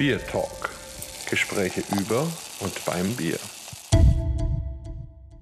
Bier Talk. Gespräche über und beim Bier.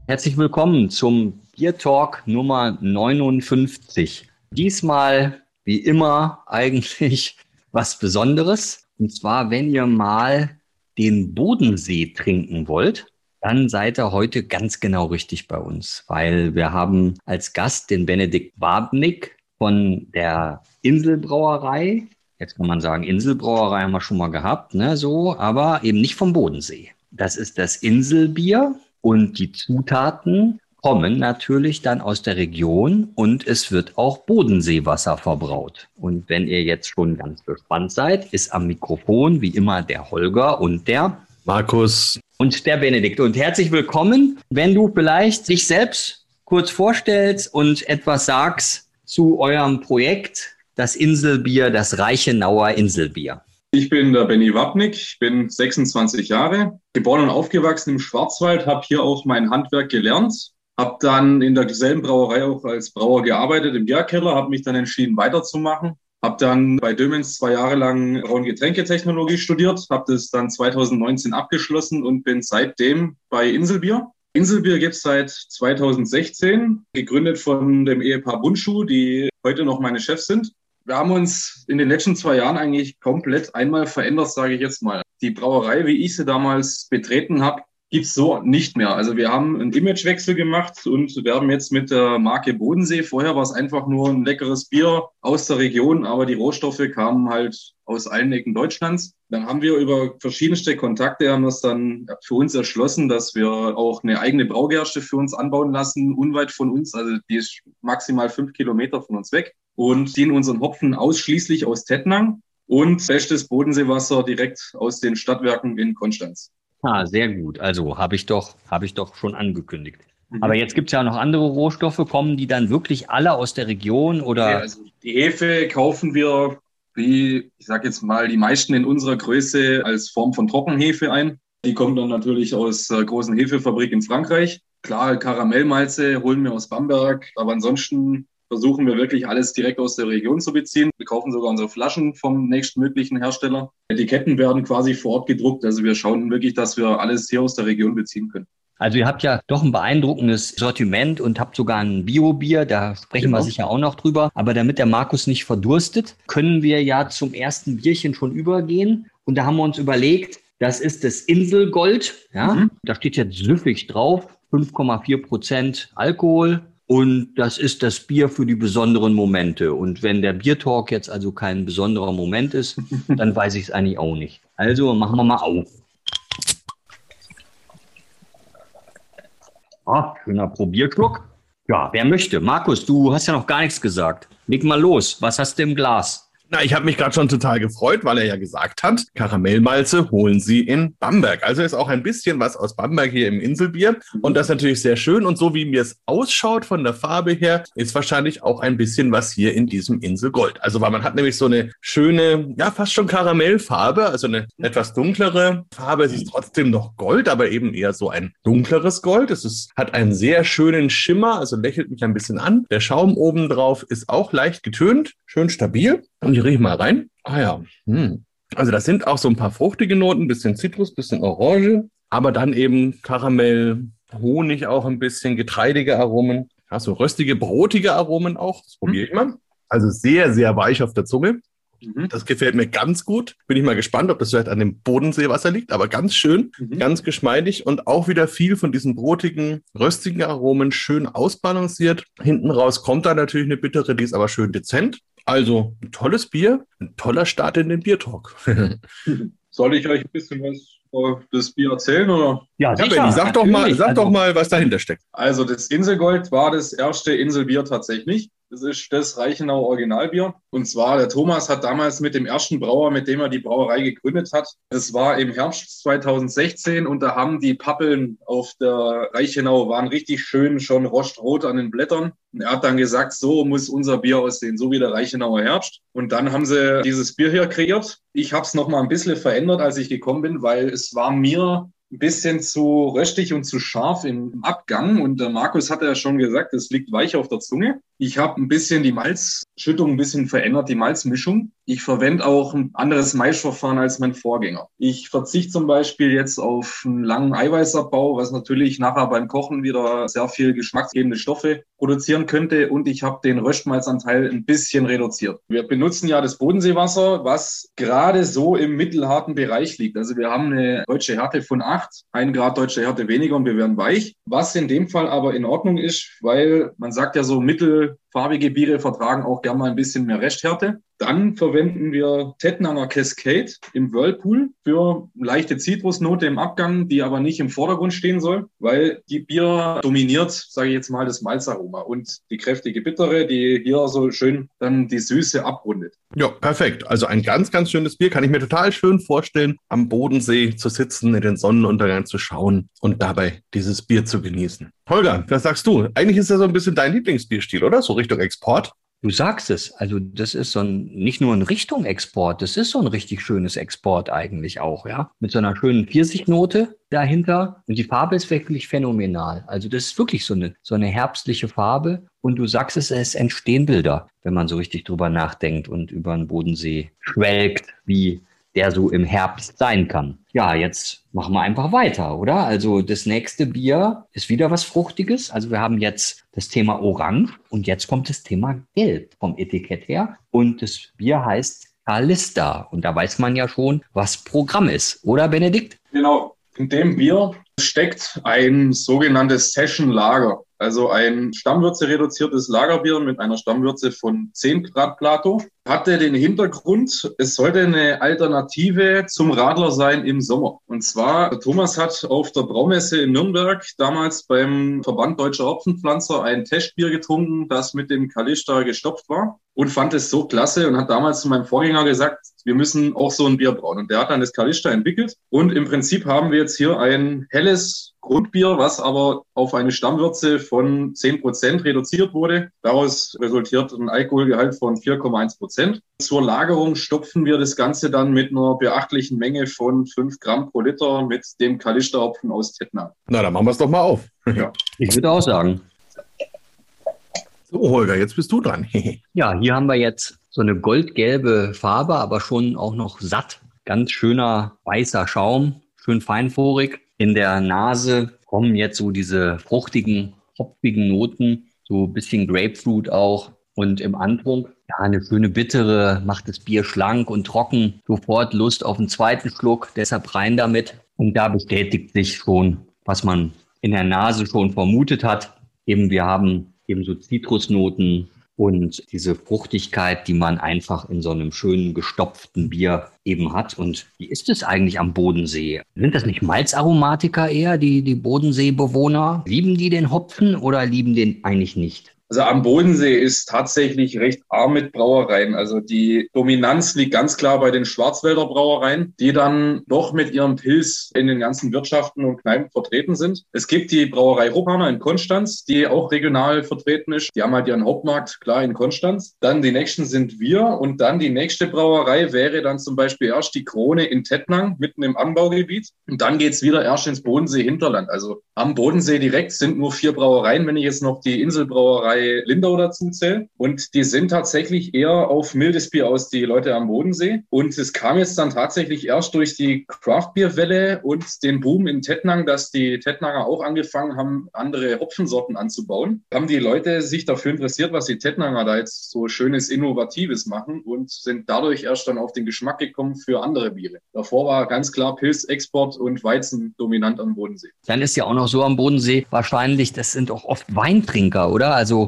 Herzlich willkommen zum Bier Talk Nummer 59. Diesmal, wie immer, eigentlich was Besonderes. Und zwar, wenn ihr mal den Bodensee trinken wollt, dann seid ihr heute ganz genau richtig bei uns, weil wir haben als Gast den Benedikt Wabnik von der Inselbrauerei. Jetzt kann man sagen, Inselbrauerei haben wir schon mal gehabt, ne, so, aber eben nicht vom Bodensee. Das ist das Inselbier und die Zutaten kommen natürlich dann aus der Region und es wird auch Bodenseewasser verbraut. Und wenn ihr jetzt schon ganz gespannt seid, ist am Mikrofon wie immer der Holger und der Markus und der Benedikt. Und herzlich willkommen. Wenn du vielleicht dich selbst kurz vorstellst und etwas sagst zu eurem Projekt, das Inselbier, das Reichenauer Inselbier. Ich bin der Benny Wapnick, ich bin 26 Jahre, geboren und aufgewachsen im Schwarzwald, habe hier auch mein Handwerk gelernt, habe dann in derselben Brauerei auch als Brauer gearbeitet im Bierkeller, habe mich dann entschieden weiterzumachen, habe dann bei Dömens zwei Jahre lang Braun Getränketechnologie studiert, habe das dann 2019 abgeschlossen und bin seitdem bei Inselbier. Inselbier gibt es seit 2016, gegründet von dem Ehepaar Bundschuh, die heute noch meine Chefs sind. Wir haben uns in den letzten zwei Jahren eigentlich komplett einmal verändert, sage ich jetzt mal. Die Brauerei, wie ich sie damals betreten habe, gibt's so nicht mehr. Also wir haben einen Imagewechsel gemacht und werben jetzt mit der Marke Bodensee. Vorher war es einfach nur ein leckeres Bier aus der Region, aber die Rohstoffe kamen halt aus allen Ecken Deutschlands. Dann haben wir über verschiedenste Kontakte haben das dann für uns erschlossen, dass wir auch eine eigene Braugerste für uns anbauen lassen, unweit von uns. Also die ist maximal fünf Kilometer von uns weg und ziehen unseren Hopfen ausschließlich aus Tettnang und bestes Bodenseewasser direkt aus den Stadtwerken in Konstanz. Ah, sehr gut. Also habe ich doch, habe ich doch schon angekündigt. Mhm. Aber jetzt gibt es ja noch andere Rohstoffe. Kommen die dann wirklich alle aus der Region oder? Ja, also die Hefe kaufen wir, wie ich sage jetzt mal, die meisten in unserer Größe als Form von Trockenhefe ein. Die kommt dann natürlich aus der großen Hefefabrik in Frankreich. Klar, Karamellmalze holen wir aus Bamberg, aber ansonsten versuchen wir wirklich alles direkt aus der Region zu beziehen. Wir kaufen sogar unsere Flaschen vom nächstmöglichen Hersteller. Etiketten werden quasi vor Ort gedruckt. Also wir schauen wirklich, dass wir alles hier aus der Region beziehen können. Also ihr habt ja doch ein beeindruckendes Sortiment und habt sogar ein Bio-Bier, da sprechen genau. wir sicher auch noch drüber. Aber damit der Markus nicht verdurstet, können wir ja zum ersten Bierchen schon übergehen. Und da haben wir uns überlegt, das ist das Inselgold. Ja, mhm. da steht jetzt süffig drauf, 5,4 Prozent Alkohol, und das ist das Bier für die besonderen Momente. Und wenn der Biertalk jetzt also kein besonderer Moment ist, dann weiß ich es eigentlich auch nicht. Also machen wir mal auf. Ah, schöner Probierschluck. Ja, wer möchte? Markus, du hast ja noch gar nichts gesagt. Leg mal los. Was hast du im Glas? Na, ich habe mich gerade schon total gefreut, weil er ja gesagt hat, Karamellmalze holen Sie in Bamberg. Also ist auch ein bisschen was aus Bamberg hier im Inselbier. Und das ist natürlich sehr schön. Und so wie mir es ausschaut von der Farbe her, ist wahrscheinlich auch ein bisschen was hier in diesem Inselgold. Also weil man hat nämlich so eine schöne, ja fast schon Karamellfarbe, also eine etwas dunklere Farbe. Es ist trotzdem noch Gold, aber eben eher so ein dunkleres Gold. Es ist, hat einen sehr schönen Schimmer, also lächelt mich ein bisschen an. Der Schaum oben drauf ist auch leicht getönt, schön stabil. Und ich rieche mal rein. Ah ja. Hm. Also das sind auch so ein paar fruchtige Noten, bisschen Zitrus, bisschen Orange, aber dann eben Karamell, Honig auch ein bisschen, getreidige Aromen. Ja, so röstige, brotige Aromen auch. Das probiere ich mal. Also sehr, sehr weich auf der Zunge. Mhm. Das gefällt mir ganz gut. Bin ich mal gespannt, ob das vielleicht an dem Bodenseewasser liegt, aber ganz schön, mhm. ganz geschmeidig und auch wieder viel von diesen brotigen, röstigen Aromen schön ausbalanciert. Hinten raus kommt da natürlich eine bittere, die ist aber schön dezent. Also ein tolles Bier, ein toller Start in den Biertalk. Soll ich euch ein bisschen was über das Bier erzählen? Oder? Ja, sicher, ja Benni, sag, doch mal, sag also, doch mal, was dahinter steckt. Also das Inselgold war das erste Inselbier tatsächlich. Das ist das Reichenau Originalbier. Und zwar, der Thomas hat damals mit dem ersten Brauer, mit dem er die Brauerei gegründet hat, das war im Herbst 2016 und da haben die Pappeln auf der Reichenau waren richtig schön schon rostrot an den Blättern. Und er hat dann gesagt, so muss unser Bier aussehen, so wie der Reichenauer Herbst. Und dann haben sie dieses Bier hier kreiert. Ich habe es nochmal ein bisschen verändert, als ich gekommen bin, weil es war mir ein bisschen zu röstig und zu scharf im Abgang. Und der Markus hatte ja schon gesagt, es liegt weich auf der Zunge. Ich habe ein bisschen die Malzschüttung ein bisschen verändert, die Malzmischung. Ich verwende auch ein anderes Maischverfahren als mein Vorgänger. Ich verzichte zum Beispiel jetzt auf einen langen Eiweißabbau, was natürlich nachher beim Kochen wieder sehr viel geschmacksgebende Stoffe produzieren könnte. Und ich habe den Röstmalzanteil ein bisschen reduziert. Wir benutzen ja das Bodenseewasser, was gerade so im mittelharten Bereich liegt. Also wir haben eine deutsche Härte von 8, ein Grad deutsche Härte weniger und wir werden weich. Was in dem Fall aber in Ordnung ist, weil man sagt ja so mittelfarbige Biere vertragen auch gerne mal ein bisschen mehr Resthärte. Dann verwenden wir Tettnanger Cascade im Whirlpool für leichte Zitrusnote im Abgang, die aber nicht im Vordergrund stehen soll, weil die Bier dominiert, sage ich jetzt mal, das Malzaroma und die kräftige Bittere, die hier so schön dann die Süße abrundet. Ja, perfekt. Also ein ganz, ganz schönes Bier. Kann ich mir total schön vorstellen, am Bodensee zu sitzen, in den Sonnenuntergang zu schauen und dabei dieses Bier zu genießen. Holger, was sagst du? Eigentlich ist das so ein bisschen dein Lieblingsbierstil, oder? So Richtung Export? Du sagst es, also das ist so ein, nicht nur ein Richtung Export, das ist so ein richtig schönes Export eigentlich auch, ja. Mit so einer schönen Pfirsichnote dahinter. Und die Farbe ist wirklich phänomenal. Also das ist wirklich so eine, so eine herbstliche Farbe. Und du sagst es, es entstehen Bilder, wenn man so richtig drüber nachdenkt und über den Bodensee schwelgt, wie der so im Herbst sein kann. Ja, jetzt machen wir einfach weiter, oder? Also das nächste Bier ist wieder was Fruchtiges. Also wir haben jetzt das Thema Orange und jetzt kommt das Thema Gelb vom Etikett her. Und das Bier heißt Calista. Und da weiß man ja schon, was Programm ist, oder Benedikt? Genau. In dem Bier steckt ein sogenanntes Session Lager. Also ein Stammwürze reduziertes Lagerbier mit einer Stammwürze von 10 Grad Plato. Hatte den Hintergrund, es sollte eine Alternative zum Radler sein im Sommer. Und zwar, Thomas hat auf der Braumesse in Nürnberg damals beim Verband Deutscher Hopfenpflanzer ein Testbier getrunken, das mit dem Kalista gestopft war und fand es so klasse und hat damals zu meinem Vorgänger gesagt, wir müssen auch so ein Bier brauen. Und der hat dann das Kalista entwickelt. Und im Prinzip haben wir jetzt hier ein helles Grundbier, was aber auf eine Stammwürze von 10% reduziert wurde. Daraus resultiert ein Alkoholgehalt von 4,1%. Prozent. Zur Lagerung stopfen wir das Ganze dann mit einer beachtlichen Menge von 5 Gramm pro Liter mit dem Kalisterhopfen aus Tettnang. Na, dann machen wir es doch mal auf. Ja. Ich würde auch sagen. So, Holger, jetzt bist du dran. ja, hier haben wir jetzt so eine goldgelbe Farbe, aber schon auch noch satt. Ganz schöner weißer Schaum, schön feinporig. In der Nase kommen jetzt so diese fruchtigen, hopfigen Noten, so ein bisschen Grapefruit auch. Und im Antrunk, ja, eine schöne bittere, macht das Bier schlank und trocken. Sofort Lust auf einen zweiten Schluck, deshalb rein damit. Und da bestätigt sich schon, was man in der Nase schon vermutet hat. Eben, wir haben eben so Zitrusnoten, und diese Fruchtigkeit, die man einfach in so einem schönen gestopften Bier eben hat. Und wie ist es eigentlich am Bodensee? Sind das nicht Malzaromatiker eher, die, die Bodenseebewohner? Lieben die den Hopfen oder lieben den eigentlich nicht? Also am Bodensee ist tatsächlich recht arm mit Brauereien. Also die Dominanz liegt ganz klar bei den Schwarzwälder Brauereien, die dann doch mit ihrem Pilz in den ganzen Wirtschaften und Kneipen vertreten sind. Es gibt die Brauerei Ruppana in Konstanz, die auch regional vertreten ist. Die haben halt ihren Hauptmarkt klar in Konstanz. Dann die nächsten sind wir und dann die nächste Brauerei wäre dann zum Beispiel erst die Krone in Tettnang, mitten im Anbaugebiet. Und dann geht's wieder erst ins Bodensee-Hinterland. Also am Bodensee direkt sind nur vier Brauereien, wenn ich jetzt noch die Inselbrauerei bei Lindau dazu zählen. Und die sind tatsächlich eher auf mildes Bier aus, die Leute am Bodensee. Und es kam jetzt dann tatsächlich erst durch die Craftbeer-Welle und den Boom in Tettnang, dass die Tettnanger auch angefangen haben, andere Hopfensorten anzubauen. Haben die Leute sich dafür interessiert, was die Tettnanger da jetzt so schönes, innovatives machen und sind dadurch erst dann auf den Geschmack gekommen für andere Biere. Davor war ganz klar Pilz, Export und Weizen dominant am Bodensee. Dann ist ja auch noch so am Bodensee wahrscheinlich, das sind auch oft Weintrinker, oder? Also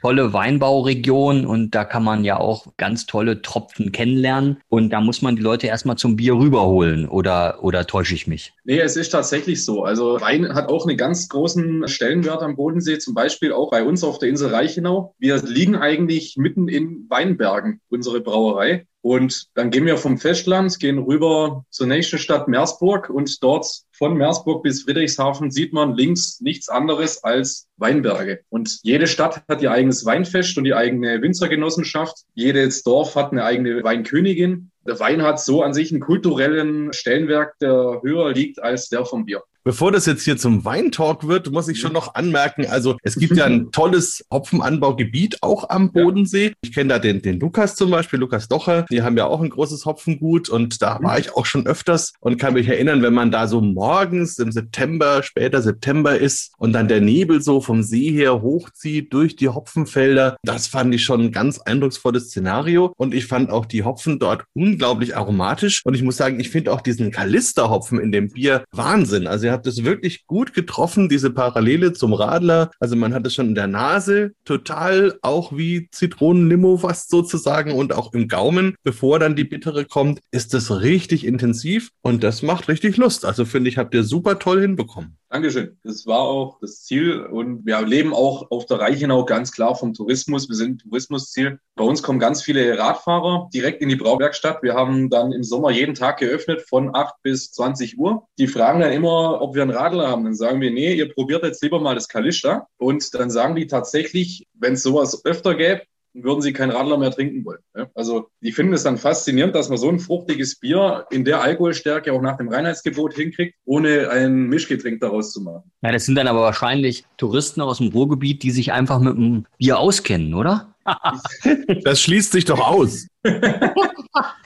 tolle Weinbauregion und da kann man ja auch ganz tolle Tropfen kennenlernen. Und da muss man die Leute erstmal zum Bier rüberholen oder, oder täusche ich mich? Nee, es ist tatsächlich so. Also Wein hat auch einen ganz großen Stellenwert am Bodensee, zum Beispiel auch bei uns auf der Insel Reichenau. Wir liegen eigentlich mitten in Weinbergen, unsere Brauerei. Und dann gehen wir vom Festland, gehen rüber zur nächsten Stadt Meersburg und dort von Meersburg bis Friedrichshafen sieht man links nichts anderes als Weinberge. Und jede Stadt hat ihr eigenes Weinfest und die eigene Winzergenossenschaft. Jedes Dorf hat eine eigene Weinkönigin. Der Wein hat so an sich einen kulturellen Stellenwert, der höher liegt als der vom Bier. Bevor das jetzt hier zum Weintalk wird, muss ich schon noch anmerken, also es gibt ja ein tolles Hopfenanbaugebiet auch am Bodensee. Ich kenne da den, den Lukas zum Beispiel, Lukas Docher, die haben ja auch ein großes Hopfengut und da war ich auch schon öfters und kann mich erinnern, wenn man da so morgens im September, später September ist und dann der Nebel so vom See her hochzieht durch die Hopfenfelder, das fand ich schon ein ganz eindrucksvolles Szenario und ich fand auch die Hopfen dort unglaublich aromatisch und ich muss sagen, ich finde auch diesen Kalisterhopfen in dem Bier Wahnsinn. Also ihr habt es wirklich gut getroffen, diese Parallele zum Radler. Also man hat es schon in der Nase, total auch wie Zitronenlimo fast sozusagen und auch im Gaumen, bevor dann die bittere kommt, ist es richtig intensiv und das macht richtig Lust. Also finde ich, habt ihr super toll hinbekommen. Dankeschön. Das war auch das Ziel und wir leben auch auf der Reichenau ganz klar vom Tourismus. Wir sind Tourismusziel. Bei uns kommen ganz viele Radfahrer direkt in die Brauwerkstatt. Wir haben dann im Sommer jeden Tag geöffnet von 8 bis 20 Uhr. Die fragen dann immer, ob wir einen Radler haben. Dann sagen wir, nee, ihr probiert jetzt lieber mal das Kalista. Und dann sagen die tatsächlich, wenn es sowas öfter gäbe, würden sie kein Radler mehr trinken wollen. Also die finden es dann faszinierend, dass man so ein fruchtiges Bier in der Alkoholstärke auch nach dem Reinheitsgebot hinkriegt, ohne ein Mischgetränk daraus zu machen. Ja, das sind dann aber wahrscheinlich Touristen aus dem Ruhrgebiet, die sich einfach mit dem Bier auskennen, oder? das schließt sich doch aus.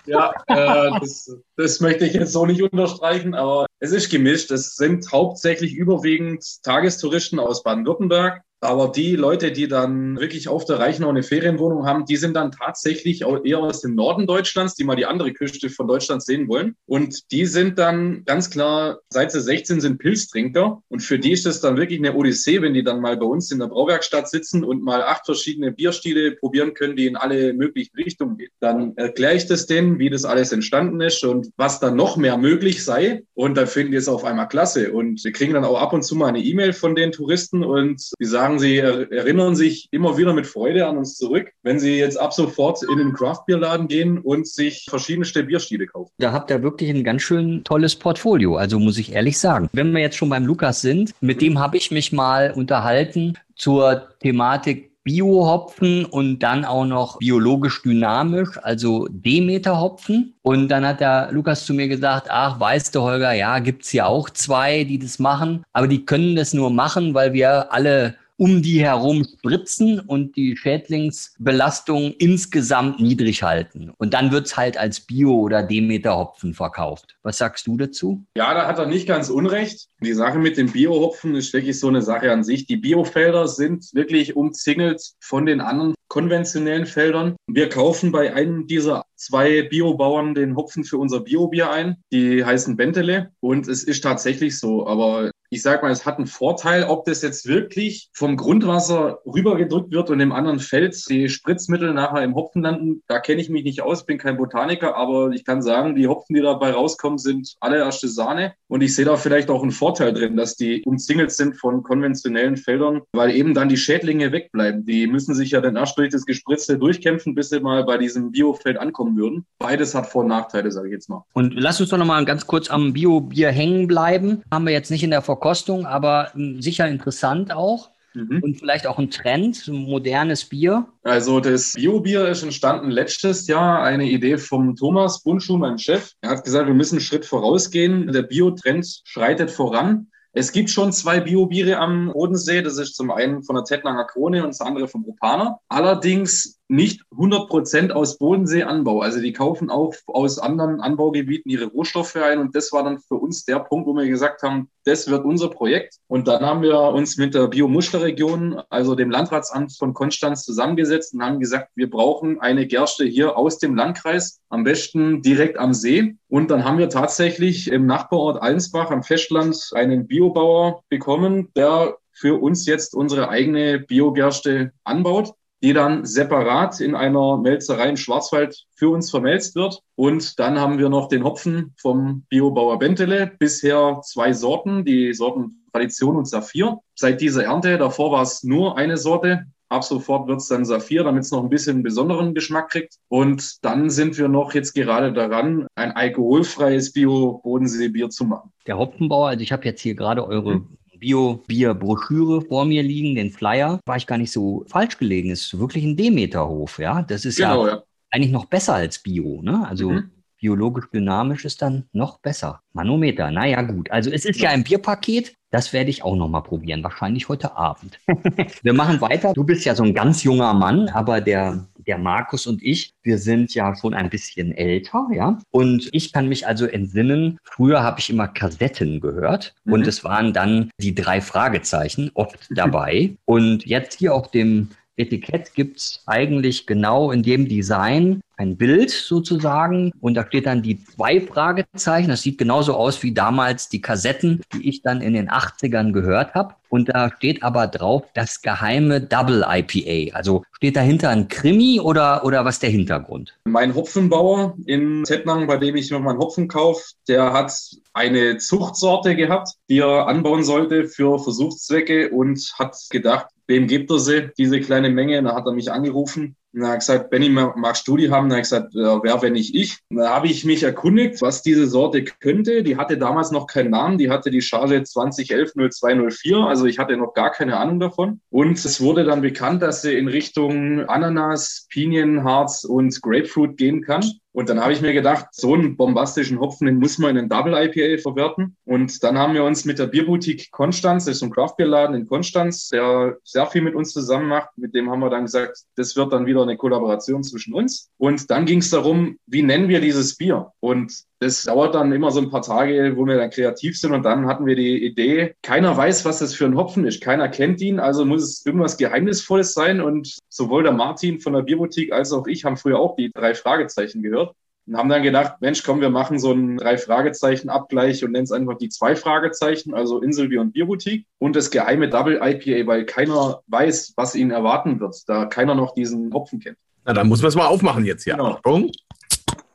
ja, äh, das, das, möchte ich jetzt so nicht unterstreichen, aber es ist gemischt. Es sind hauptsächlich überwiegend Tagestouristen aus Baden-Württemberg, aber die Leute, die dann wirklich auf der Reichenau eine Ferienwohnung haben, die sind dann tatsächlich eher aus dem Norden Deutschlands, die mal die andere Küste von Deutschland sehen wollen. Und die sind dann ganz klar, seit sie 16 sind Pilztrinker. Und für die ist es dann wirklich eine Odyssee, wenn die dann mal bei uns in der Brauwerkstatt sitzen und mal acht verschiedene Bierstile probieren können, die in alle möglichen Richtungen gehen. Dann erkläre ich das denen, wie das alles entstanden ist und was dann noch mehr möglich sei. Und dann finden die es auf einmal klasse. Und wir kriegen dann auch ab und zu mal eine E-Mail von den Touristen und die sagen, sagen, sie erinnern sich immer wieder mit Freude an uns zurück, wenn sie jetzt ab sofort in den Craft-Bier-Laden gehen und sich verschiedenste Bierstile kaufen. Da habt ihr wirklich ein ganz schön tolles Portfolio, also muss ich ehrlich sagen. Wenn wir jetzt schon beim Lukas sind, mit dem habe ich mich mal unterhalten zur Thematik Biohopfen und dann auch noch biologisch dynamisch, also Demeter-Hopfen. Und dann hat der Lukas zu mir gesagt, ach, weißt du, Holger, ja, gibt's hier auch zwei, die das machen, aber die können das nur machen, weil wir alle um die herum spritzen und die Schädlingsbelastung insgesamt niedrig halten. Und dann wird es halt als Bio- oder Demeter-Hopfen verkauft. Was sagst du dazu? Ja, da hat er nicht ganz unrecht. Die Sache mit dem Bio-Hopfen ist wirklich so eine Sache an sich. Die Biofelder sind wirklich umzingelt von den anderen konventionellen Feldern. Wir kaufen bei einem dieser zwei Biobauern den Hopfen für unser Biobier ein. Die heißen Bentele. Und es ist tatsächlich so. Aber ich sag mal, es hat einen Vorteil, ob das jetzt wirklich vom Grundwasser rübergedrückt wird und im anderen Feld die Spritzmittel nachher im Hopfen landen. Da kenne ich mich nicht aus, bin kein Botaniker, aber ich kann sagen, die Hopfen, die dabei rauskommen, sind allererste Sahne. Und ich sehe da vielleicht auch einen Vorteil drin, dass die umzingelt sind von konventionellen Feldern, weil eben dann die Schädlinge wegbleiben. Die müssen sich ja dann erst durch das Gespritzte durchkämpfen, bis sie mal bei diesem Biofeld ankommen würden. Beides hat Vor- und Nachteile, sage ich jetzt mal. Und lass uns doch noch mal ganz kurz am Bio-Bier hängen bleiben. Haben wir jetzt nicht in der Ver Verkostung, aber hm, sicher interessant auch. Mhm. Und vielleicht auch ein Trend, ein modernes Bier. Also das Bio-Bier ist entstanden letztes Jahr, eine Idee vom Thomas Bunschuh, mein Chef. Er hat gesagt, wir müssen einen Schritt vorausgehen. Der Bio-Trend schreitet voran. Es gibt schon zwei Bio-Biere am Bodensee. Das ist zum einen von der Tettlanger Krone und das andere vom Rupaner. Allerdings nicht 100 Prozent aus Bodenseeanbau. Also die kaufen auch aus anderen Anbaugebieten ihre Rohstoffe ein. Und das war dann für uns der Punkt, wo wir gesagt haben, das wird unser Projekt. Und dann haben wir uns mit der Biomusterregion, also dem Landratsamt von Konstanz, zusammengesetzt und haben gesagt, wir brauchen eine Gerste hier aus dem Landkreis, am besten direkt am See. Und dann haben wir tatsächlich im Nachbarort Allensbach am Festland einen Biobauer bekommen, der für uns jetzt unsere eigene Biogerste anbaut die dann separat in einer Melzerei im Schwarzwald für uns vermelzt wird. Und dann haben wir noch den Hopfen vom Biobauer Bentele. Bisher zwei Sorten, die Sorten Tradition und Saphir. Seit dieser Ernte, davor war es nur eine Sorte. Ab sofort wird es dann Saphir, damit es noch ein bisschen einen besonderen Geschmack kriegt. Und dann sind wir noch jetzt gerade daran, ein alkoholfreies Bio-Bodenseebier zu machen. Der Hopfenbauer, also ich habe jetzt hier gerade eure mhm. Bio-Bier-Broschüre vor mir liegen, den Flyer, war ich gar nicht so falsch gelegen. Es ist wirklich ein Demeterhof, ja. Das ist genau, ja, ja, eigentlich noch besser als Bio, ne? Also mhm. biologisch dynamisch ist dann noch besser. Manometer, naja gut. Also es ist ja ein Bierpaket. Das werde ich auch noch mal probieren, wahrscheinlich heute Abend. wir machen weiter. Du bist ja so ein ganz junger Mann, aber der, der Markus und ich, wir sind ja schon ein bisschen älter, ja. Und ich kann mich also entsinnen, früher habe ich immer Kassetten gehört mhm. und es waren dann die drei Fragezeichen oft dabei. Und jetzt hier auf dem Etikett gibt es eigentlich genau in dem Design ein Bild sozusagen und da steht dann die zwei Fragezeichen. Das sieht genauso aus wie damals die Kassetten, die ich dann in den 80ern gehört habe. Und da steht aber drauf das geheime Double IPA. Also steht dahinter ein Krimi oder, oder was der Hintergrund? Mein Hopfenbauer in Tettnang, bei dem ich noch meinen Hopfen kaufe, der hat eine Zuchtsorte gehabt, die er anbauen sollte für Versuchszwecke und hat gedacht, wem gibt er sie, diese kleine Menge? Da hat er mich angerufen und er hat gesagt, Benny, magst du die haben? Und er hat gesagt, wer, wenn nicht ich? Und da habe ich mich erkundigt, was diese Sorte könnte. Die hatte damals noch keinen Namen. Die hatte die Charge 2011 0204. Also ich hatte noch gar keine Ahnung davon. Und es wurde dann bekannt, dass sie in Richtung Ananas, Pinienharz und Grapefruit gehen kann. Und dann habe ich mir gedacht, so einen bombastischen Hopfen, den muss man in einen Double IPA verwerten. Und dann haben wir uns mit der Bierboutique Konstanz, das ist ein Craftbeerladen in Konstanz, der sehr viel mit uns zusammen macht. Mit dem haben wir dann gesagt, das wird dann wieder eine Kollaboration zwischen uns. Und dann ging es darum, wie nennen wir dieses Bier? Und das dauert dann immer so ein paar Tage, wo wir dann kreativ sind. Und dann hatten wir die Idee, keiner weiß, was das für ein Hopfen ist. Keiner kennt ihn. Also muss es irgendwas Geheimnisvolles sein. Und sowohl der Martin von der Bierboutique als auch ich haben früher auch die drei Fragezeichen gehört. Und haben dann gedacht, Mensch, komm, wir machen so einen Drei-Fragezeichen-Abgleich und nennen es einfach die zwei Fragezeichen, also Inselbier und Bierboutique und das geheime Double IPA, weil keiner weiß, was ihn erwarten wird, da keiner noch diesen Hopfen kennt. Na, dann muss man es mal aufmachen jetzt hier. Genau. Achtung.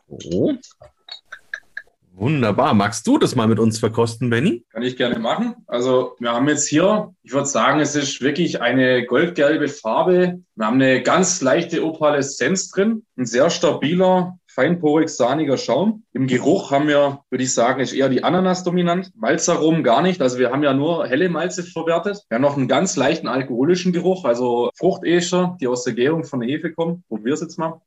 So. Wunderbar. Magst du das mal mit uns verkosten, Benny? Kann ich gerne machen. Also wir haben jetzt hier, ich würde sagen, es ist wirklich eine goldgelbe Farbe. Wir haben eine ganz leichte Opaleszenz drin, ein sehr stabiler, feinporig sahniger Schaum. Im Geruch haben wir, würde ich sagen, ist eher die Ananas dominant. Malzaromen gar nicht. Also wir haben ja nur helle Malze verwertet. Wir haben noch einen ganz leichten alkoholischen Geruch, also Fruchtescher, die aus der Gärung von der Hefe kommen. Probier es jetzt mal.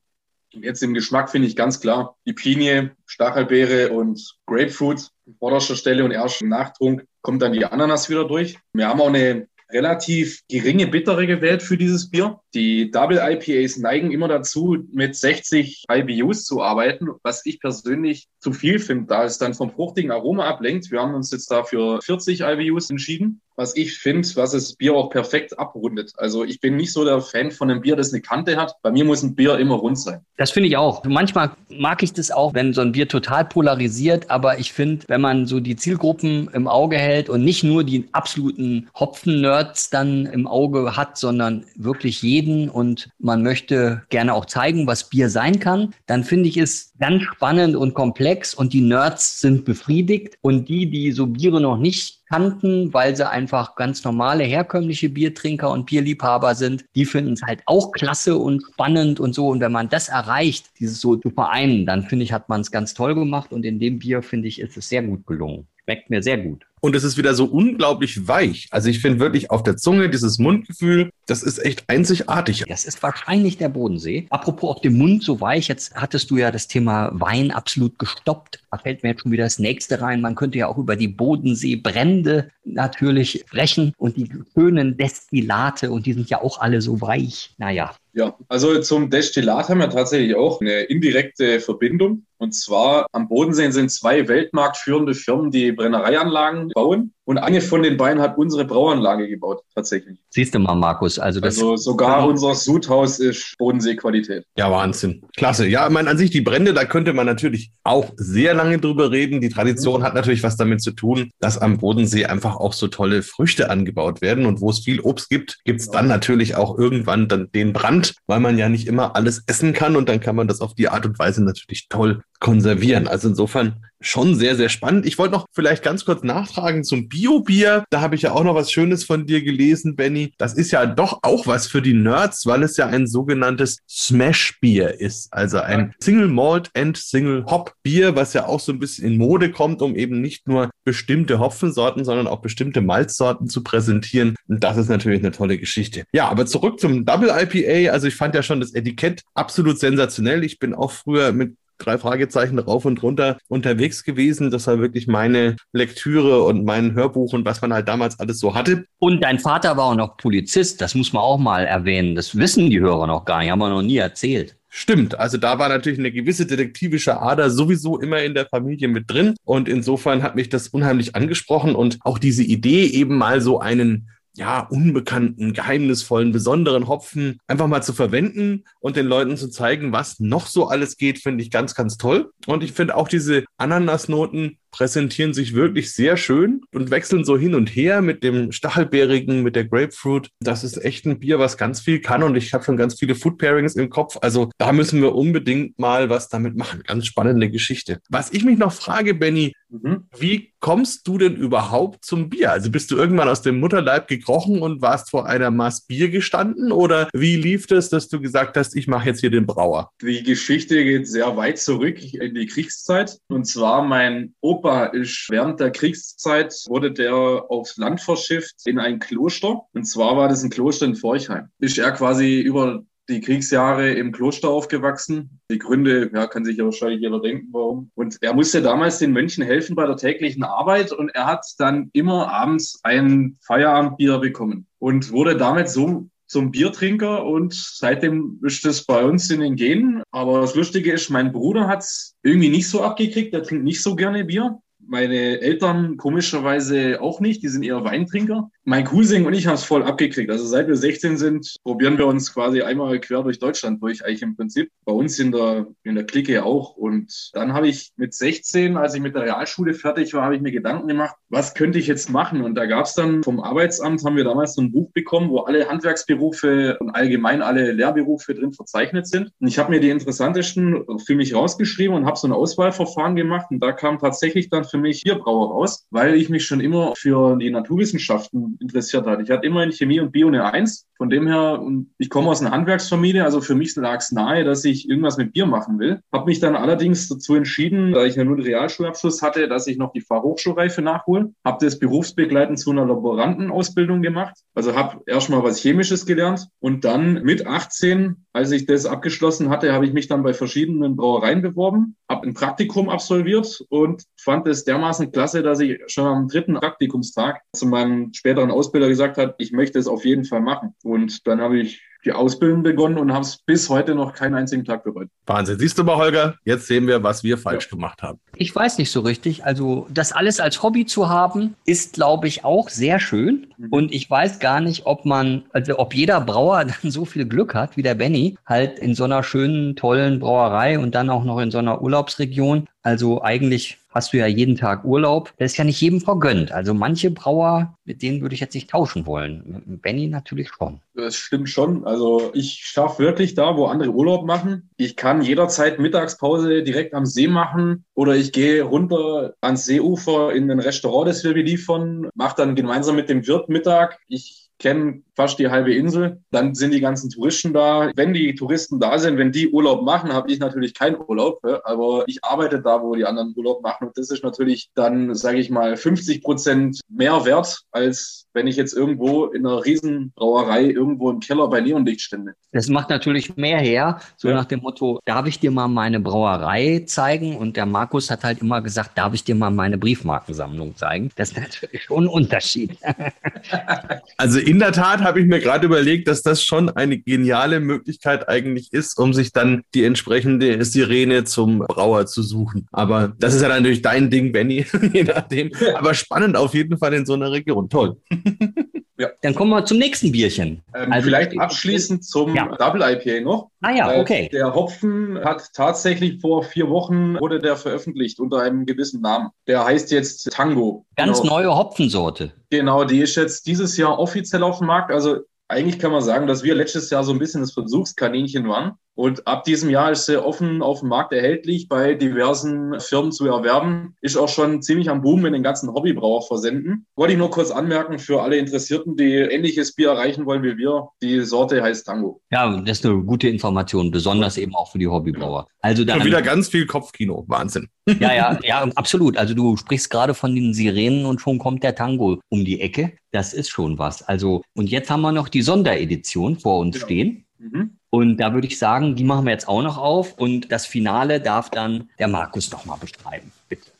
Jetzt im Geschmack finde ich ganz klar die Pinie, Stachelbeere und Grapefruit an vorderster Stelle und erst im Nachtrunk kommt dann die Ananas wieder durch. Wir haben auch eine relativ geringe Bittere gewählt für dieses Bier. Die Double IPAs neigen immer dazu, mit 60 IBUs zu arbeiten, was ich persönlich zu viel finde, da es dann vom fruchtigen Aroma ablenkt. Wir haben uns jetzt dafür 40 IBUs entschieden was ich finde, was das Bier auch perfekt abrundet. Also ich bin nicht so der Fan von einem Bier, das eine Kante hat. Bei mir muss ein Bier immer rund sein. Das finde ich auch. Manchmal mag ich das auch, wenn so ein Bier total polarisiert, aber ich finde, wenn man so die Zielgruppen im Auge hält und nicht nur die absoluten Hopfen-Nerds dann im Auge hat, sondern wirklich jeden und man möchte gerne auch zeigen, was Bier sein kann, dann finde ich es ganz spannend und komplex und die Nerds sind befriedigt und die, die so Biere noch nicht kannten, weil sie einfach ganz normale, herkömmliche Biertrinker und Bierliebhaber sind. Die finden es halt auch klasse und spannend und so. Und wenn man das erreicht, dieses so zu vereinen, dann finde ich, hat man es ganz toll gemacht. Und in dem Bier, finde ich, ist es sehr gut gelungen. Schmeckt mir sehr gut. Und es ist wieder so unglaublich weich. Also ich finde wirklich auf der Zunge dieses Mundgefühl, das ist echt einzigartig. Das ist wahrscheinlich der Bodensee. Apropos auf dem Mund so weich, jetzt hattest du ja das Thema Wein absolut gestoppt. Da fällt mir jetzt schon wieder das nächste rein. Man könnte ja auch über die Bodenseebrände natürlich sprechen und die schönen Destillate und die sind ja auch alle so weich. Naja. Ja, also zum Destillat haben wir tatsächlich auch eine indirekte Verbindung. Und zwar am Bodensee sind zwei weltmarktführende Firmen, die Brennereianlagen bauen. Und eine von den beiden hat unsere Brauanlage gebaut, tatsächlich. Siehst du mal, Markus. Also, das also sogar unser Sudhaus ist Bodenseequalität. Ja, Wahnsinn. Klasse. Ja, ich meine, an sich die Brände, da könnte man natürlich auch sehr lange drüber reden. Die Tradition mhm. hat natürlich was damit zu tun, dass am Bodensee einfach auch so tolle Früchte angebaut werden. Und wo es viel Obst gibt, gibt es dann natürlich auch irgendwann dann den Brand, weil man ja nicht immer alles essen kann. Und dann kann man das auf die Art und Weise natürlich toll konservieren. Also insofern schon sehr, sehr spannend. Ich wollte noch vielleicht ganz kurz nachtragen zum Bio-Bier. Da habe ich ja auch noch was Schönes von dir gelesen, Benny. Das ist ja doch auch was für die Nerds, weil es ja ein sogenanntes Smash-Bier ist. Also ein Single Malt and Single Hop Bier, was ja auch so ein bisschen in Mode kommt, um eben nicht nur bestimmte Hopfensorten, sondern auch bestimmte Malzsorten zu präsentieren. Und das ist natürlich eine tolle Geschichte. Ja, aber zurück zum Double IPA. Also ich fand ja schon das Etikett absolut sensationell. Ich bin auch früher mit drei Fragezeichen rauf und runter unterwegs gewesen. Das war wirklich meine Lektüre und mein Hörbuch und was man halt damals alles so hatte. Und dein Vater war auch noch Polizist, das muss man auch mal erwähnen. Das wissen die Hörer noch gar nicht, haben wir noch nie erzählt. Stimmt, also da war natürlich eine gewisse detektivische Ader sowieso immer in der Familie mit drin und insofern hat mich das unheimlich angesprochen und auch diese Idee eben mal so einen ja, unbekannten, geheimnisvollen, besonderen Hopfen einfach mal zu verwenden und den Leuten zu zeigen, was noch so alles geht, finde ich ganz, ganz toll. Und ich finde auch diese Ananasnoten präsentieren sich wirklich sehr schön und wechseln so hin und her mit dem Stachelbeerigen, mit der Grapefruit. Das ist echt ein Bier, was ganz viel kann und ich habe schon ganz viele Food Pairings im Kopf. Also da müssen wir unbedingt mal was damit machen. Ganz spannende Geschichte. Was ich mich noch frage, Benny, mhm. wie kommst du denn überhaupt zum Bier? Also bist du irgendwann aus dem Mutterleib gekrochen und warst vor einer Maß Bier gestanden oder wie lief das, dass du gesagt hast, ich mache jetzt hier den Brauer? Die Geschichte geht sehr weit zurück in die Kriegszeit und zwar mein Opa Opa ist während der Kriegszeit wurde der aufs Land verschifft in ein Kloster. Und zwar war das ein Kloster in Forchheim. Ist er quasi über die Kriegsjahre im Kloster aufgewachsen. Die Gründe, ja, kann sich ja wahrscheinlich jeder denken, warum. Und er musste damals den Mönchen helfen bei der täglichen Arbeit und er hat dann immer abends ein Feierabendbier bekommen und wurde damit so zum Biertrinker und seitdem ist das bei uns in den Genen. Aber das Lustige ist, mein Bruder hat es irgendwie nicht so abgekriegt, der trinkt nicht so gerne Bier. Meine Eltern komischerweise auch nicht, die sind eher Weintrinker. Mein Cousin und ich haben es voll abgekriegt. Also seit wir 16 sind, probieren wir uns quasi einmal quer durch Deutschland durch, eigentlich im Prinzip. Bei uns in der, in der Clique auch. Und dann habe ich mit 16, als ich mit der Realschule fertig war, habe ich mir Gedanken gemacht, was könnte ich jetzt machen? Und da gab es dann vom Arbeitsamt, haben wir damals so ein Buch bekommen, wo alle Handwerksberufe und allgemein alle Lehrberufe drin verzeichnet sind. Und ich habe mir die interessantesten für mich rausgeschrieben und habe so ein Auswahlverfahren gemacht. Und da kam tatsächlich dann für mich Bierbrauer raus, weil ich mich schon immer für die Naturwissenschaften interessiert hat. Ich hatte immer in Chemie und Bio eine Eins. Von dem her, ich komme aus einer Handwerksfamilie, also für mich lag es nahe, dass ich irgendwas mit Bier machen will. Habe mich dann allerdings dazu entschieden, da ich ja nur den Realschulabschluss hatte, dass ich noch die Fachhochschulreife nachhole. Habe das berufsbegleitend zu einer Laborantenausbildung gemacht. Also habe erstmal was Chemisches gelernt und dann mit 18, als ich das abgeschlossen hatte, habe ich mich dann bei verschiedenen Brauereien beworben, habe ein Praktikum absolviert und fand es dermaßen klasse, dass ich schon am dritten Praktikumstag zu meinem späteren Ausbilder gesagt habe, ich möchte es auf jeden Fall machen. Und dann habe ich die Ausbildung begonnen und habe es bis heute noch keinen einzigen Tag bereut. Wahnsinn. Siehst du mal, Holger, jetzt sehen wir, was wir falsch ja. gemacht haben. Ich weiß nicht so richtig. Also das alles als Hobby zu haben, ist, glaube ich, auch sehr schön. Mhm. Und ich weiß gar nicht, ob man, also ob jeder Brauer dann so viel Glück hat wie der Benny, halt in so einer schönen, tollen Brauerei und dann auch noch in so einer Urlaubsregion. Also eigentlich hast du ja jeden Tag Urlaub. Das ist ja nicht jedem vergönnt. Also manche Brauer, mit denen würde ich jetzt nicht tauschen wollen. Benny natürlich schon. Das stimmt schon. Also ich schaffe wirklich da, wo andere Urlaub machen. Ich kann jederzeit Mittagspause direkt am See machen oder ich gehe runter ans Seeufer in ein Restaurant, das wir beliefern, mache dann gemeinsam mit dem Wirt Mittag. Ich kenne fast die halbe Insel. Dann sind die ganzen Touristen da. Wenn die Touristen da sind, wenn die Urlaub machen, habe ich natürlich keinen Urlaub. Aber ich arbeite da, wo die anderen Urlaub machen. Und das ist natürlich dann, sage ich mal, 50 Prozent mehr wert, als wenn ich jetzt irgendwo in einer Riesenbrauerei irgendwo im Keller bei Neonlicht stände. Das macht natürlich mehr her, so ja. nach dem Motto, darf ich dir mal meine Brauerei zeigen? Und der Markus hat halt immer gesagt, darf ich dir mal meine Briefmarkensammlung zeigen? Das ist natürlich schon ein Unterschied. also in der Tat habe ich mir gerade überlegt, dass das schon eine geniale Möglichkeit eigentlich ist, um sich dann die entsprechende Sirene zum Brauer zu suchen. Aber das ist ja natürlich dein Ding, Benny, je nachdem. Aber spannend auf jeden Fall in so einer Region. Toll. Ja. Dann kommen wir zum nächsten Bierchen. Ähm, also vielleicht abschließend zum ja. Double IPA noch. Ah ja, äh, okay. Der Hopfen hat tatsächlich vor vier Wochen wurde der veröffentlicht unter einem gewissen Namen. Der heißt jetzt Tango. Ganz genau. neue Hopfensorte. Genau, die ist jetzt dieses Jahr offiziell auf dem Markt. Also eigentlich kann man sagen, dass wir letztes Jahr so ein bisschen das Versuchskaninchen waren. Und ab diesem Jahr ist sie offen auf dem Markt erhältlich, bei diversen Firmen zu erwerben. Ist auch schon ziemlich am Boom in den ganzen Hobbybrauer versenden. Wollte ich nur kurz anmerken für alle Interessierten, die ähnliches Bier erreichen wollen wie wir. Die Sorte heißt Tango. Ja, das ist eine gute Information, besonders eben auch für die Hobbybrauer. Also dann wieder ganz viel Kopfkino. Wahnsinn. Ja, ja, ja, absolut. Also du sprichst gerade von den Sirenen und schon kommt der Tango um die Ecke. Das ist schon was. Also, und jetzt haben wir noch die Sonderedition vor uns genau. stehen. Mhm. Und da würde ich sagen, die machen wir jetzt auch noch auf und das Finale darf dann der Markus nochmal beschreiben. Bitte.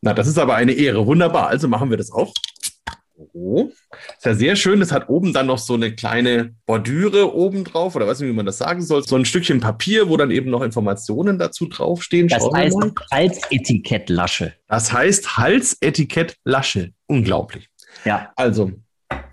Na, das ist aber eine Ehre. Wunderbar. Also machen wir das auch. Oh. Ist ja sehr schön. Es hat oben dann noch so eine kleine Bordüre oben drauf, oder weiß nicht, wie man das sagen soll. So ein Stückchen Papier, wo dann eben noch Informationen dazu draufstehen. Das Schauen heißt Halsetikett-Lasche. Das heißt Halsetikett-Lasche. Unglaublich. Ja. Also,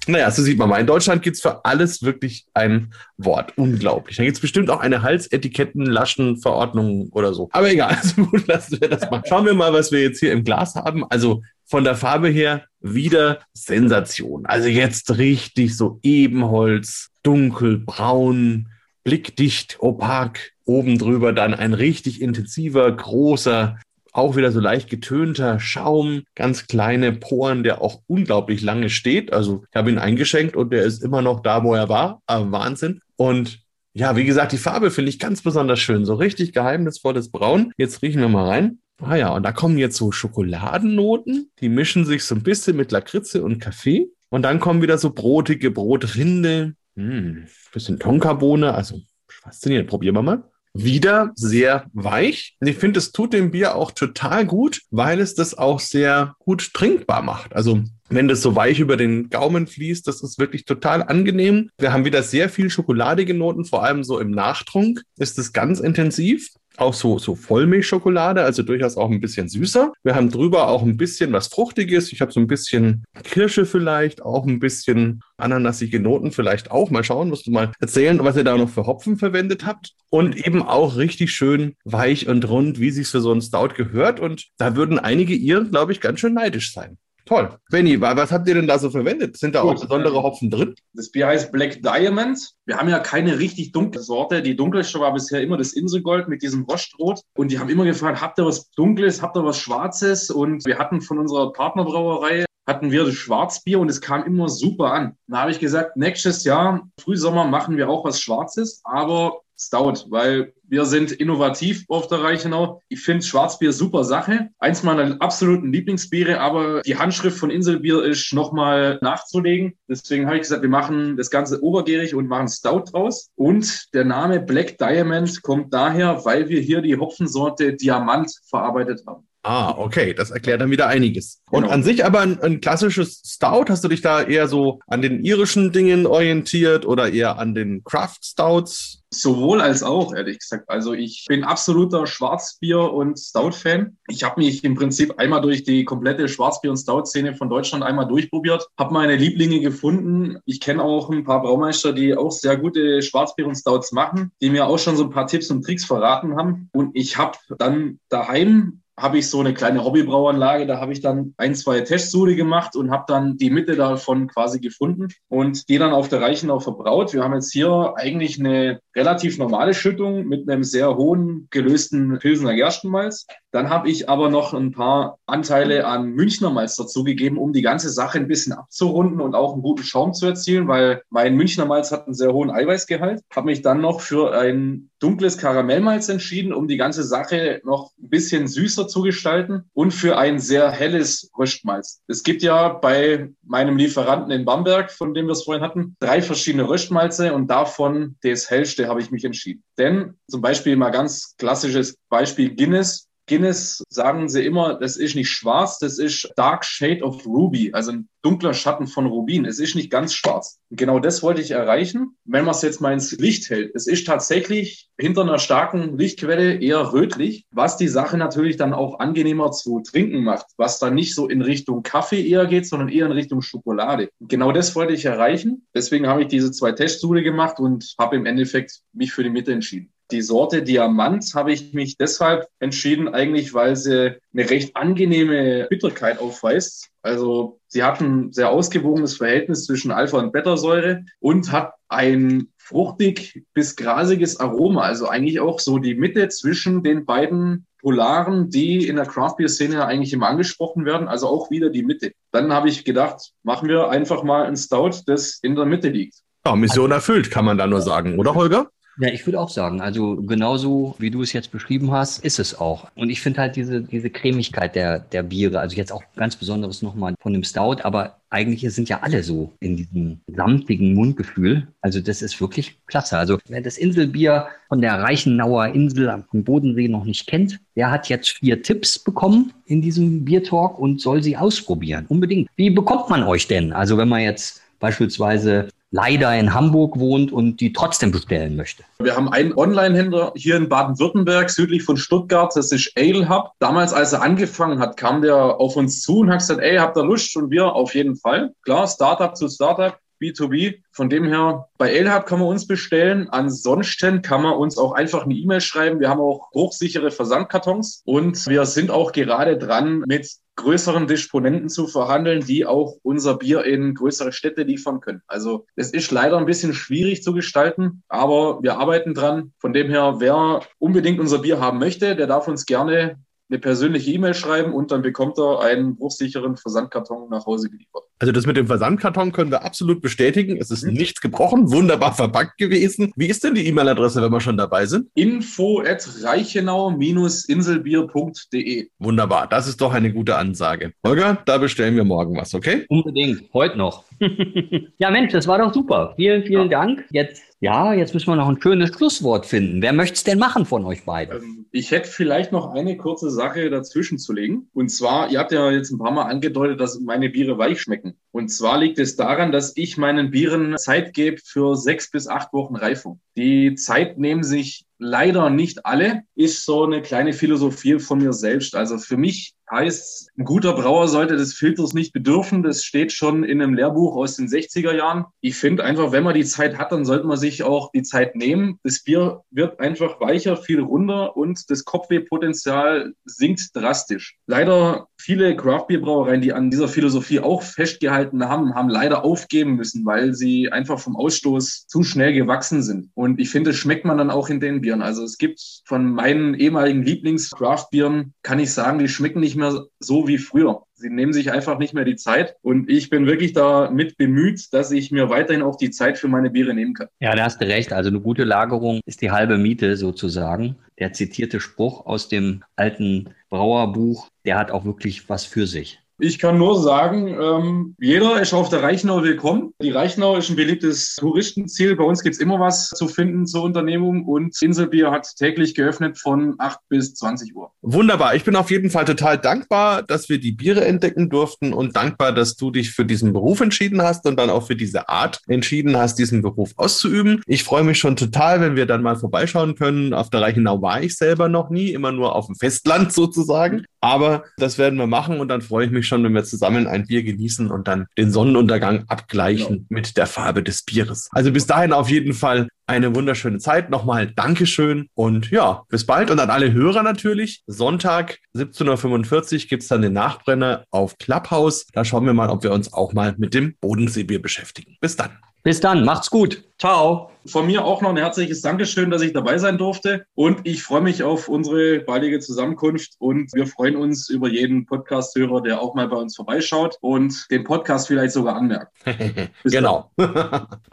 naja, so sieht man mal. In Deutschland gibt es für alles wirklich ein Wort. Unglaublich. Da gibt es bestimmt auch eine Halsetiketten, Laschenverordnung oder so. Aber egal, also gut, lassen wir das mal. Schauen wir mal, was wir jetzt hier im Glas haben. Also von der Farbe her wieder Sensation. Also jetzt richtig so Ebenholz, dunkel, braun, blickdicht, opak. Oben drüber dann ein richtig intensiver, großer auch wieder so leicht getönter Schaum, ganz kleine Poren, der auch unglaublich lange steht. Also ich habe ihn eingeschenkt und der ist immer noch da, wo er war. Aber Wahnsinn. Und ja, wie gesagt, die Farbe finde ich ganz besonders schön. So richtig geheimnisvolles Braun. Jetzt riechen wir mal rein. Ah ja, und da kommen jetzt so Schokoladennoten. Die mischen sich so ein bisschen mit Lakritze und Kaffee. Und dann kommen wieder so brotige Brotrinde. Hm, bisschen Tonkabohne. Also faszinierend. Probieren wir mal wieder sehr weich. Ich finde, es tut dem Bier auch total gut, weil es das auch sehr gut trinkbar macht. Also wenn das so weich über den Gaumen fließt, das ist wirklich total angenehm. Wir haben wieder sehr viel schokoladige Noten, vor allem so im Nachtrunk ist es ganz intensiv auch so, so Vollmilchschokolade, also durchaus auch ein bisschen süßer. Wir haben drüber auch ein bisschen was Fruchtiges. Ich habe so ein bisschen Kirsche vielleicht, auch ein bisschen ananasige Noten vielleicht auch. Mal schauen, musst du mal erzählen, was ihr da noch für Hopfen verwendet habt. Und eben auch richtig schön weich und rund, wie sich für so ein Stout gehört. Und da würden einige ihr, glaube ich, ganz schön neidisch sein. Toll. Benny, was habt ihr denn da so verwendet? Sind da Gut, auch besondere Hopfen drin? Das Bier heißt Black Diamond. Wir haben ja keine richtig dunkle Sorte. Die dunkelste war bisher immer das Inselgold mit diesem Rostrot. Und die haben immer gefragt, habt ihr was Dunkles, habt ihr was Schwarzes? Und wir hatten von unserer Partnerbrauerei hatten wir das Schwarzbier und es kam immer super an. Da habe ich gesagt, nächstes Jahr, Frühsommer, machen wir auch was Schwarzes, aber Stout, weil wir sind innovativ auf der Reichenau. Ich finde Schwarzbier super Sache. Eins meiner absoluten Lieblingsbiere, aber die Handschrift von Inselbier ist nochmal nachzulegen. Deswegen habe ich gesagt, wir machen das Ganze obergärig und machen Stout draus. Und der Name Black Diamond kommt daher, weil wir hier die Hopfensorte Diamant verarbeitet haben. Ah, okay, das erklärt dann wieder einiges. Genau. Und an sich aber ein, ein, klassisches Stout, hast du dich da eher so an den irischen Dingen orientiert oder eher an den Craft Stouts? Sowohl als auch, ehrlich gesagt. Also ich bin absoluter Schwarzbier- und Stout-Fan. Ich habe mich im Prinzip einmal durch die komplette Schwarzbier- und Stout-Szene von Deutschland einmal durchprobiert, habe meine Lieblinge gefunden. Ich kenne auch ein paar Braumeister, die auch sehr gute Schwarzbier- und Stouts machen, die mir auch schon so ein paar Tipps und Tricks verraten haben. Und ich habe dann daheim habe ich so eine kleine Hobbybrauanlage, da habe ich dann ein, zwei Testsude gemacht und habe dann die Mitte davon quasi gefunden und die dann auf der Reichenau verbraut. Wir haben jetzt hier eigentlich eine relativ normale Schüttung mit einem sehr hohen gelösten Pilsener Gerstenmalz. Dann habe ich aber noch ein paar Anteile an Münchner Malz dazugegeben, um die ganze Sache ein bisschen abzurunden und auch einen guten Schaum zu erzielen, weil mein Münchner Malz hat einen sehr hohen Eiweißgehalt. Habe mich dann noch für ein dunkles Karamellmalz entschieden, um die ganze Sache noch ein bisschen süßer zu gestalten und für ein sehr helles Röstmalz. Es gibt ja bei meinem Lieferanten in Bamberg, von dem wir es vorhin hatten, drei verschiedene Röstmalze und davon das hellste habe ich mich entschieden. Denn zum Beispiel mal ganz klassisches Beispiel Guinness Guinness sagen sie immer, das ist nicht schwarz, das ist Dark Shade of Ruby, also ein dunkler Schatten von Rubin. Es ist nicht ganz schwarz. Und genau das wollte ich erreichen. Wenn man es jetzt mal ins Licht hält, es ist tatsächlich hinter einer starken Lichtquelle eher rötlich, was die Sache natürlich dann auch angenehmer zu trinken macht, was dann nicht so in Richtung Kaffee eher geht, sondern eher in Richtung Schokolade. Und genau das wollte ich erreichen. Deswegen habe ich diese zwei Testsude gemacht und habe im Endeffekt mich für die Mitte entschieden. Die Sorte Diamant habe ich mich deshalb entschieden, eigentlich weil sie eine recht angenehme Bitterkeit aufweist. Also sie hat ein sehr ausgewogenes Verhältnis zwischen Alpha- und Beta-Säure und hat ein fruchtig bis grasiges Aroma. Also eigentlich auch so die Mitte zwischen den beiden Polaren, die in der Craft Beer Szene eigentlich immer angesprochen werden, also auch wieder die Mitte. Dann habe ich gedacht, machen wir einfach mal ein Stout, das in der Mitte liegt. Ja, Mission erfüllt, kann man da nur sagen, oder Holger? Ja, ich würde auch sagen, also genauso wie du es jetzt beschrieben hast, ist es auch. Und ich finde halt diese, diese Cremigkeit der, der Biere, also jetzt auch ganz besonderes nochmal von dem Stout, aber eigentlich sind ja alle so in diesem samtigen Mundgefühl. Also das ist wirklich klasse. Also wer das Inselbier von der Reichenauer Insel am Bodensee noch nicht kennt, der hat jetzt vier Tipps bekommen in diesem Biertalk und soll sie ausprobieren. Unbedingt. Wie bekommt man euch denn? Also wenn man jetzt beispielsweise leider in Hamburg wohnt und die trotzdem bestellen möchte. Wir haben einen Online-Händler hier in Baden-Württemberg, südlich von Stuttgart, das ist Ale Hub. Damals, als er angefangen hat, kam der auf uns zu und hat gesagt, ey, habt ihr Lust? Und wir auf jeden Fall. Klar, Startup zu Startup. B2B. Von dem her, bei LHub kann man uns bestellen. Ansonsten kann man uns auch einfach eine E-Mail schreiben. Wir haben auch hochsichere Versandkartons und wir sind auch gerade dran, mit größeren Disponenten zu verhandeln, die auch unser Bier in größere Städte liefern können. Also es ist leider ein bisschen schwierig zu gestalten, aber wir arbeiten dran. Von dem her, wer unbedingt unser Bier haben möchte, der darf uns gerne eine persönliche E-Mail schreiben und dann bekommt er einen bruchsicheren Versandkarton nach Hause geliefert. Also das mit dem Versandkarton können wir absolut bestätigen. Es ist mhm. nichts gebrochen, wunderbar verpackt gewesen. Wie ist denn die E-Mail-Adresse, wenn wir schon dabei sind? Info at reichenau-inselbier.de Wunderbar, das ist doch eine gute Ansage. Holger, da bestellen wir morgen was, okay? Unbedingt, heute noch. ja Mensch, das war doch super. Vielen, vielen ja. Dank. Jetzt ja, jetzt müssen wir noch ein schönes Schlusswort finden. Wer möchte es denn machen von euch beiden? Ähm, ich hätte vielleicht noch eine kurze Sache dazwischen zu legen. Und zwar, ihr habt ja jetzt ein paar Mal angedeutet, dass meine Biere weich schmecken. Und zwar liegt es daran, dass ich meinen Bieren Zeit gebe für sechs bis acht Wochen Reifung. Die Zeit nehmen sich leider nicht alle, ist so eine kleine Philosophie von mir selbst. Also für mich heißt, ein guter Brauer sollte des Filters nicht bedürfen. Das steht schon in einem Lehrbuch aus den 60er Jahren. Ich finde einfach, wenn man die Zeit hat, dann sollte man sich auch die Zeit nehmen. Das Bier wird einfach weicher, viel runder und das Kopfwehpotenzial sinkt drastisch. Leider viele Craft-Bier-Brauereien, die an dieser Philosophie auch festgehalten haben, haben leider aufgeben müssen, weil sie einfach vom Ausstoß zu schnell gewachsen sind. Und ich finde, das schmeckt man dann auch in den Bieren. Also es gibt von meinen ehemaligen Lieblings-Craft-Bieren, kann ich sagen, die schmecken nicht mehr so wie früher. Sie nehmen sich einfach nicht mehr die Zeit. Und ich bin wirklich damit bemüht, dass ich mir weiterhin auch die Zeit für meine Biere nehmen kann. Ja, da hast du recht. Also eine gute Lagerung ist die halbe Miete sozusagen. Der zitierte Spruch aus dem alten Brauerbuch, der hat auch wirklich was für sich. Ich kann nur sagen, ähm, jeder ist auf der Reichenau willkommen. Die Reichenau ist ein beliebtes Touristenziel. Bei uns gibt's immer was zu finden zur Unternehmung und Inselbier hat täglich geöffnet von 8 bis 20 Uhr. Wunderbar. Ich bin auf jeden Fall total dankbar, dass wir die Biere entdecken durften und dankbar, dass du dich für diesen Beruf entschieden hast und dann auch für diese Art entschieden hast, diesen Beruf auszuüben. Ich freue mich schon total, wenn wir dann mal vorbeischauen können. Auf der Reichenau war ich selber noch nie, immer nur auf dem Festland sozusagen. Aber das werden wir machen und dann freue ich mich schon, wenn wir zusammen ein Bier genießen und dann den Sonnenuntergang abgleichen genau. mit der Farbe des Bieres. Also bis dahin auf jeden Fall eine wunderschöne Zeit. Nochmal Dankeschön und ja, bis bald. Und an alle Hörer natürlich. Sonntag 17.45 Uhr gibt es dann den Nachbrenner auf Clubhouse. Da schauen wir mal, ob wir uns auch mal mit dem Bodenseebier beschäftigen. Bis dann. Bis dann, macht's gut. Ciao. Von mir auch noch ein herzliches Dankeschön, dass ich dabei sein durfte. Und ich freue mich auf unsere baldige Zusammenkunft. Und wir freuen uns über jeden Podcast-Hörer, der auch mal bei uns vorbeischaut und den Podcast vielleicht sogar anmerkt. genau.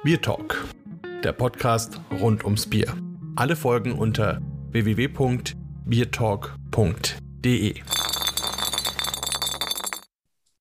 Bier Talk, der Podcast rund ums Bier. Alle Folgen unter www.biertalk.de.